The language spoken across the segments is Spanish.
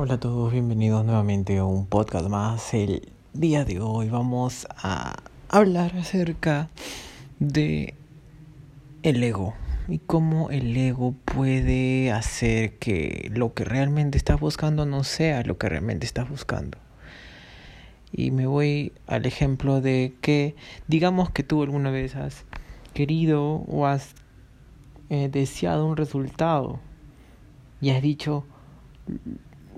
Hola a todos, bienvenidos nuevamente a un podcast más. El día de hoy vamos a hablar acerca de el ego y cómo el ego puede hacer que lo que realmente estás buscando no sea lo que realmente estás buscando. Y me voy al ejemplo de que digamos que tú alguna vez has querido o has eh, deseado un resultado y has dicho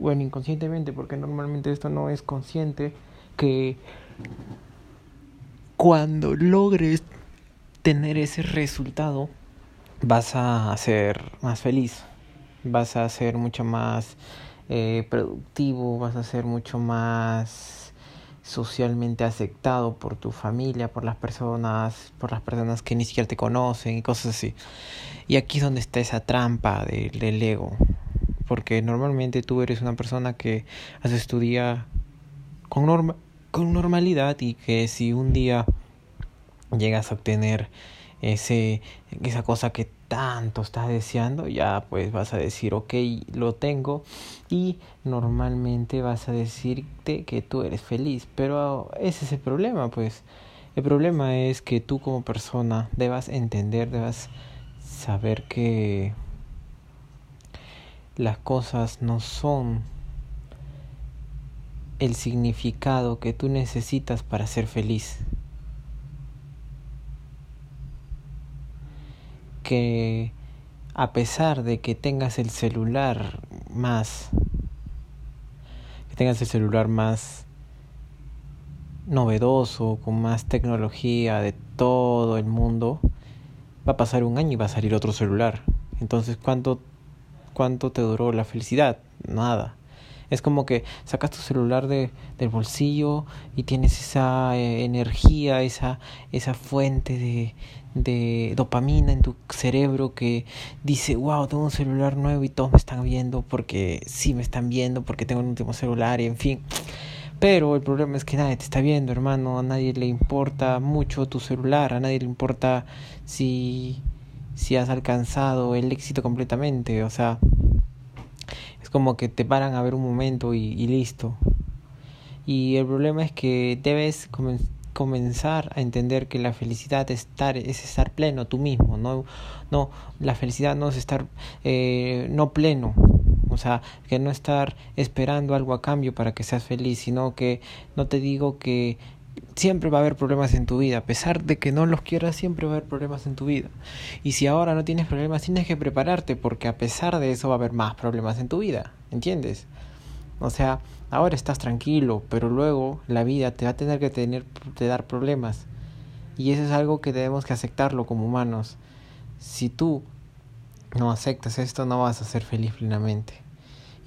bueno, inconscientemente, porque normalmente esto no es consciente, que cuando logres tener ese resultado, vas a ser más feliz, vas a ser mucho más eh, productivo, vas a ser mucho más socialmente aceptado por tu familia, por las personas, por las personas que ni siquiera te conocen y cosas así. Y aquí es donde está esa trampa del ego porque normalmente tú eres una persona que has estudiado con, norma con normalidad y que si un día llegas a obtener ese, esa cosa que tanto estás deseando, ya pues vas a decir, ok, lo tengo. Y normalmente vas a decirte que tú eres feliz, pero ese es el problema, pues. El problema es que tú como persona debas entender, debas saber que las cosas no son el significado que tú necesitas para ser feliz. Que a pesar de que tengas el celular más, que tengas el celular más novedoso, con más tecnología de todo el mundo, va a pasar un año y va a salir otro celular. Entonces, ¿cuánto cuánto te duró la felicidad, nada. Es como que sacas tu celular de, del bolsillo y tienes esa eh, energía, esa, esa fuente de, de dopamina en tu cerebro que dice, wow, tengo un celular nuevo y todos me están viendo porque sí me están viendo, porque tengo el último celular y en fin. Pero el problema es que nadie te está viendo, hermano, a nadie le importa mucho tu celular, a nadie le importa si si has alcanzado el éxito completamente. O sea, es como que te paran a ver un momento y, listo. Y el problema es que debes comenzar a entender que la felicidad es estar, es estar pleno tú mismo. No, no la felicidad no es estar eh, no pleno. O sea, que no estar esperando algo a cambio para que seas feliz, sino que no te digo que siempre va a haber problemas en tu vida. A pesar de que no los quieras, siempre va a haber problemas en tu vida. Y si ahora no tienes problemas, tienes que prepararte porque a pesar de eso va a haber más problemas en tu vida. ¿Entiendes? O sea, ahora estás tranquilo, pero luego la vida te va a tener que tener te dar problemas. Y eso es algo que debemos que aceptarlo como humanos. Si tú no aceptas esto, no vas a ser feliz plenamente.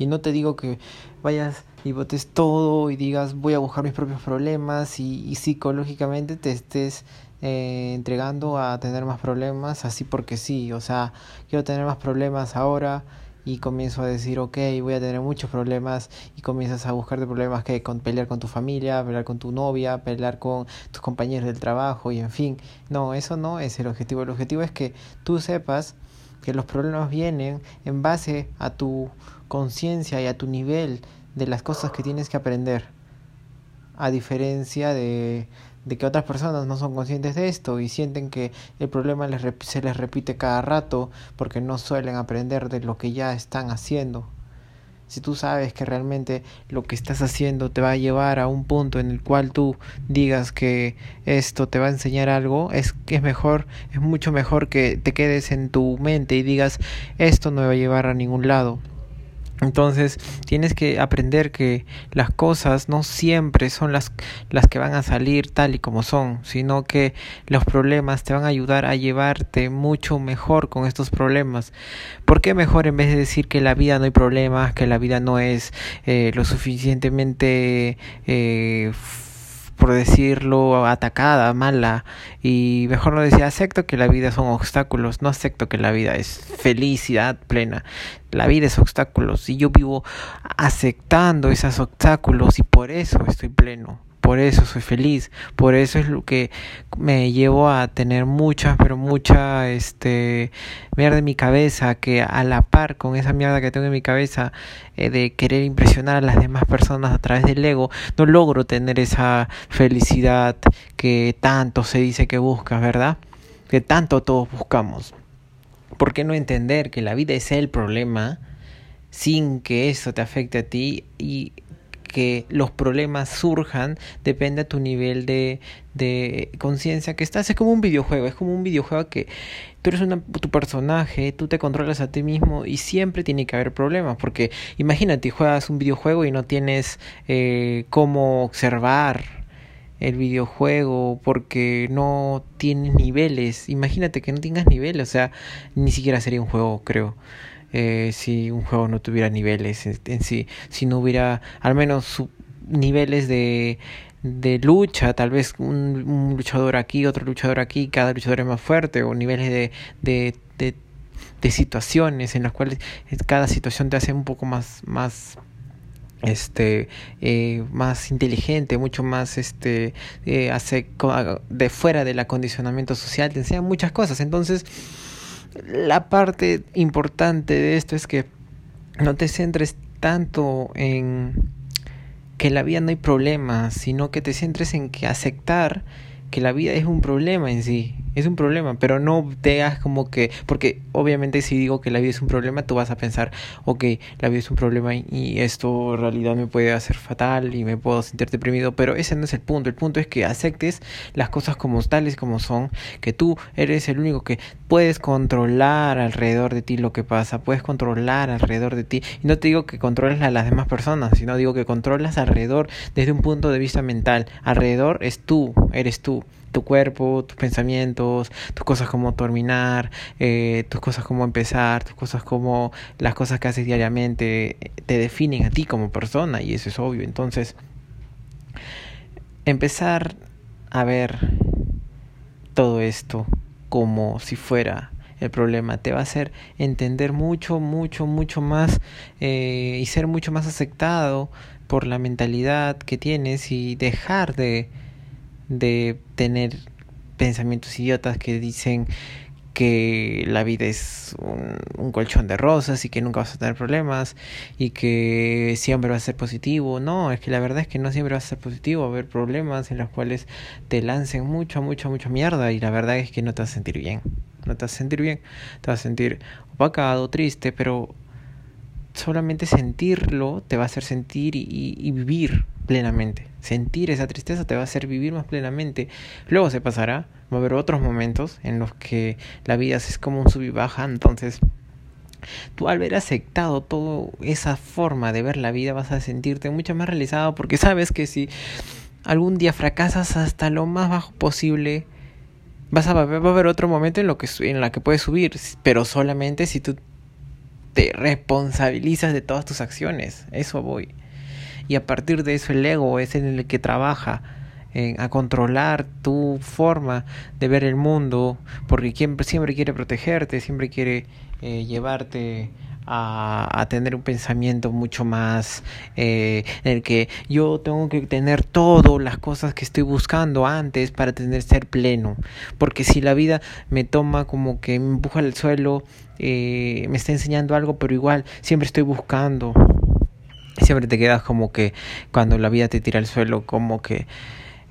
Y no te digo que vayas y botes todo y digas voy a buscar mis propios problemas y, psicológicamente te estés eh, entregando a tener más problemas así porque sí, o sea, quiero tener más problemas ahora y comienzo a decir, ok, voy a tener muchos problemas y comienzas a buscar de problemas que con pelear con tu familia, pelear con tu novia, pelear con tus compañeros del trabajo y en fin, no, eso no es el objetivo, el objetivo es que tú sepas que los problemas vienen en base a tu conciencia y a tu nivel de las cosas que tienes que aprender. A diferencia de, que otras personas no son conscientes de esto y sienten que el problema se les repite cada rato porque no suelen aprender de lo que ya están haciendo. Si tú sabes que realmente lo que estás haciendo te va a llevar a un punto en el cual tú digas que esto te va a enseñar algo, es que es mejor, es mucho mejor que te quedes en tu mente y digas esto no me va a llevar a ningún lado. Entonces tienes que aprender que las cosas no siempre son las, las que van a salir tal y como son, sino que los problemas te van a ayudar a llevarte mucho mejor con estos problemas. ¿Por qué mejor en vez de decir que la vida no hay problemas, que la vida no es eh, lo suficientemente eh, por decirlo, atacada, mala, y mejor no decir acepto que la vida son obstáculos, no acepto que la vida es felicidad plena, la vida es obstáculos, y yo vivo aceptando esos obstáculos y por eso estoy pleno, por eso soy feliz, por eso es lo que me llevo a tener mucha, pero mucha, este, mierda en mi cabeza, que a la par con esa mierda que tengo en mi cabeza eh, de querer impresionar a las demás personas a través del ego, no logro tener esa felicidad que tanto se dice que buscas, ¿verdad? Que tanto todos buscamos. ¿Por qué no entender que la vida es el problema sin que eso te afecte a ti y que los problemas surjan depende a tu nivel de, de conciencia que estás. Es como un videojuego, es como un videojuego que tú eres una, tu personaje, tú te controlas a ti mismo y siempre tiene que haber problemas. Porque imagínate, juegas un videojuego y no tienes eh, cómo observar el videojuego porque no tienes niveles. Imagínate que no tengas niveles, o sea, ni siquiera sería un juego, creo. Eh, si un juego no tuviera niveles en, sí, si no hubiera al menos niveles de, de lucha, tal vez un, luchador aquí, otro luchador aquí, cada luchador es más fuerte, o niveles de, de, de, de situaciones en las cuales cada situación te hace un poco más, más este eh, más inteligente mucho más este eh, hace de fuera del acondicionamiento social te enseña muchas cosas. Entonces la parte importante de esto es que no te centres tanto en que la vida no hay problemas, sino que te centres en que aceptar que la vida es un problema en sí, es un problema, pero no te como que, porque obviamente si digo que la vida es un problema, tú vas a pensar, ok, la vida es un problema y esto en realidad me puede hacer fatal y me puedo sentir deprimido, pero ese no es el punto, el punto es que aceptes las cosas como tales como son, que tú eres el único que puedes controlar alrededor de ti lo que pasa, puedes controlar alrededor de ti, y no te digo que controles a las demás personas, sino digo que controlas alrededor desde un punto de vista mental, alrededor es tú, eres tú tu cuerpo, tus pensamientos, tus cosas como terminar, eh, tus cosas como empezar, tus cosas como las cosas que haces diariamente eh, te definen a ti como persona y eso es obvio. Entonces, empezar a ver todo esto como si fuera el problema te va a hacer entender mucho, mucho, mucho más eh, y ser mucho más aceptado por la mentalidad que tienes y dejar de de tener pensamientos idiotas que dicen que la vida es un, colchón de rosas y que nunca vas a tener problemas y que siempre va a ser positivo. No, es que la verdad es que no siempre va a ser positivo. Va a haber problemas en los cuales te lancen mucho, mucho, mucha mierda y la verdad es que no te vas a sentir bien. No te vas a sentir bien. Te vas a sentir opacado, triste, pero solamente sentirlo te va a hacer sentir y vivir plenamente. Sentir esa tristeza te va a hacer vivir más plenamente. Luego se pasará, va a haber otros momentos en los que la vida es como un sub y baja, entonces tú al ver aceptado toda esa forma de ver la vida vas a sentirte mucho más realizado porque sabes que si algún día fracasas hasta lo más bajo posible, vas a, va a haber otro momento en, lo que, en la que puedes subir, pero solamente si tú te responsabilizas de todas tus acciones. Eso voy y a partir de eso el ego es en el que trabaja a controlar tu forma de ver el mundo, porque siempre quiere protegerte, siempre quiere eh, llevarte a, a, tener un pensamiento mucho más eh, en el que yo tengo que tener todas las cosas que estoy buscando antes para tener ser pleno. Porque si la vida me toma como que me empuja al suelo eh, me está enseñando algo pero igual siempre estoy buscando siempre te quedas como que cuando la vida te tira al suelo, como que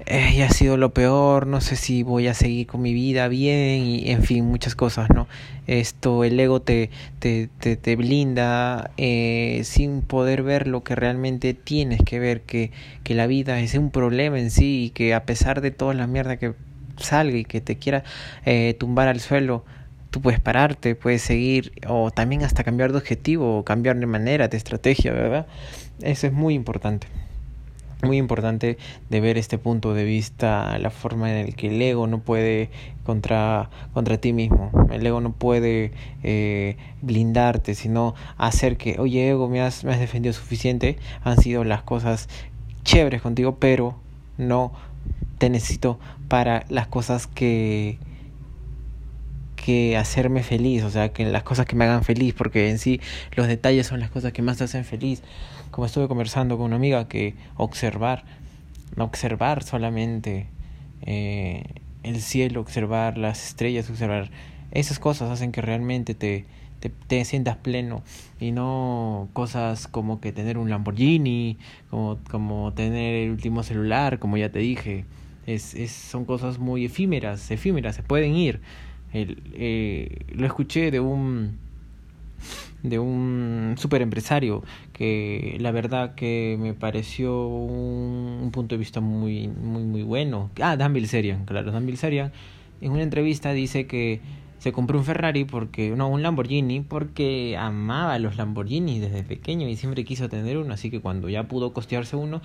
eh, ya ha sido lo peor, no sé si voy a seguir con mi vida bien y en fin, muchas cosas, ¿no? Esto, el ego te, te, te, te blinda eh, sin poder ver lo que realmente tienes que ver, que, que la vida es un problema en sí y que a pesar de toda la mierda que salga y que te quiera eh, tumbar al suelo, tú puedes pararte, puedes seguir o también hasta cambiar de objetivo o cambiar de manera, de estrategia, ¿verdad? Eso es muy importante. Muy importante de ver este punto de vista, la forma en el que el ego no puede contra, contra ti mismo. El ego no puede eh, blindarte, sino hacer que, oye, ego, me has, me has defendido suficiente. Han sido las cosas chéveres contigo, pero no te necesito para las cosas que, que hacerme feliz, o sea, que las cosas que me hagan feliz, porque en sí los detalles son las cosas que más te hacen feliz. Como estuve conversando con una amiga, que observar observar solamente eh, el cielo, observar las estrellas, observar esas cosas hacen que realmente te, te, te, sientas pleno y no cosas como que tener un Lamborghini, como, como tener el último celular, como ya te dije. Es, es, son cosas muy efímeras, efímeras, se pueden ir. El, eh, lo escuché de un de un super empresario que la verdad que me pareció un, un, punto de vista muy muy muy bueno ah Dan Bilzerian claro Dan Bilzerian en una entrevista dice que se compró un Ferrari porque no un Lamborghini porque amaba los Lamborghini desde pequeño y siempre quiso tener uno así que cuando ya pudo costearse uno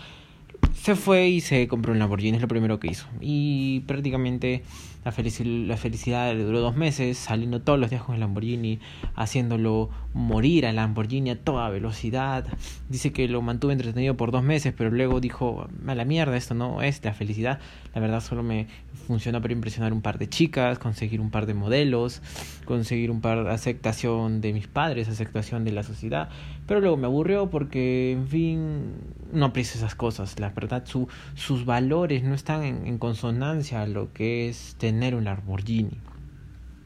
se fue y se compró un Lamborghini, es lo primero que hizo. Y prácticamente la, felici la felicidad le duró dos meses, saliendo todos los días con el Lamborghini, haciéndolo morir al Lamborghini a toda velocidad. Dice que lo mantuvo entretenido por dos meses, pero luego dijo, a la mierda, esto no es la felicidad. La verdad solo me funcionó para impresionar un par de chicas, conseguir un par de modelos, conseguir un par de aceptación de mis padres, aceptación de la sociedad. Pero luego me aburrió porque, en fin, no aprecio esas cosas. La verdad, su, sus valores no están en, en consonancia a lo que es tener un Lamborghini.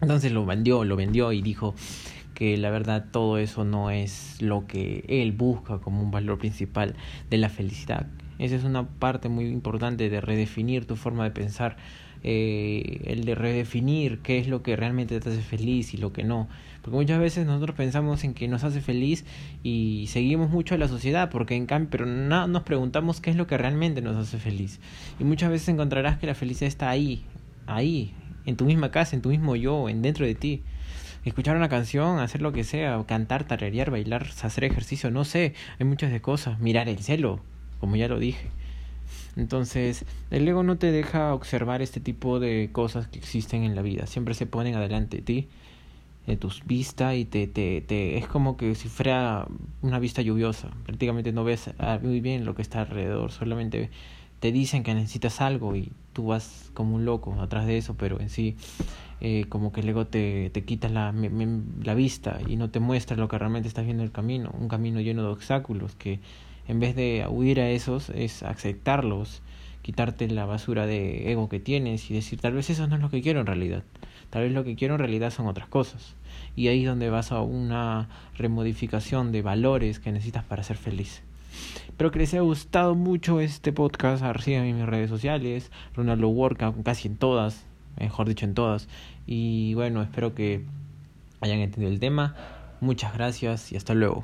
Entonces lo vendió, lo vendió y dijo que la verdad todo eso no es lo que él busca como un valor principal de la felicidad. Esa es una parte muy importante de redefinir tu forma de pensar, eh, el de redefinir qué es lo que realmente te hace feliz y lo que no. Porque muchas veces nosotros pensamos en que nos hace feliz y seguimos mucho a la sociedad, porque en cambio, pero no nos preguntamos qué es lo que realmente nos hace feliz. Y muchas veces encontrarás que la felicidad está ahí, ahí, en tu misma casa, en tu mismo yo, en dentro de ti. Escuchar una canción, hacer lo que sea, cantar, tararear, bailar, hacer ejercicio, no sé, hay muchas de cosas, mirar el cielo, como ya lo dije. Entonces, el ego no te deja observar este tipo de cosas que existen en la vida, siempre se ponen adelante de ti, de tus vistas y te, te, te es como que si fuera una vista lluviosa, prácticamente no ves muy bien lo que está alrededor, solamente te dicen que necesitas algo y tú vas como un loco atrás de eso, pero en sí eh, como que luego te, te quita la, la vista y no te muestra lo que realmente estás viendo el camino, un camino lleno de obstáculos que en vez de huir a esos es aceptarlos, quitarte la basura de ego que tienes y decir tal vez eso no es lo que quiero en realidad, tal vez lo que quiero en realidad son otras cosas y ahí es donde vas a una remodificación de valores que necesitas para ser feliz. Espero que les haya gustado mucho este podcast. Síganme en mis redes sociales. Ronaldo Workout, casi en todas. Mejor dicho, en todas. Y bueno, espero que hayan entendido el tema. Muchas gracias y hasta luego.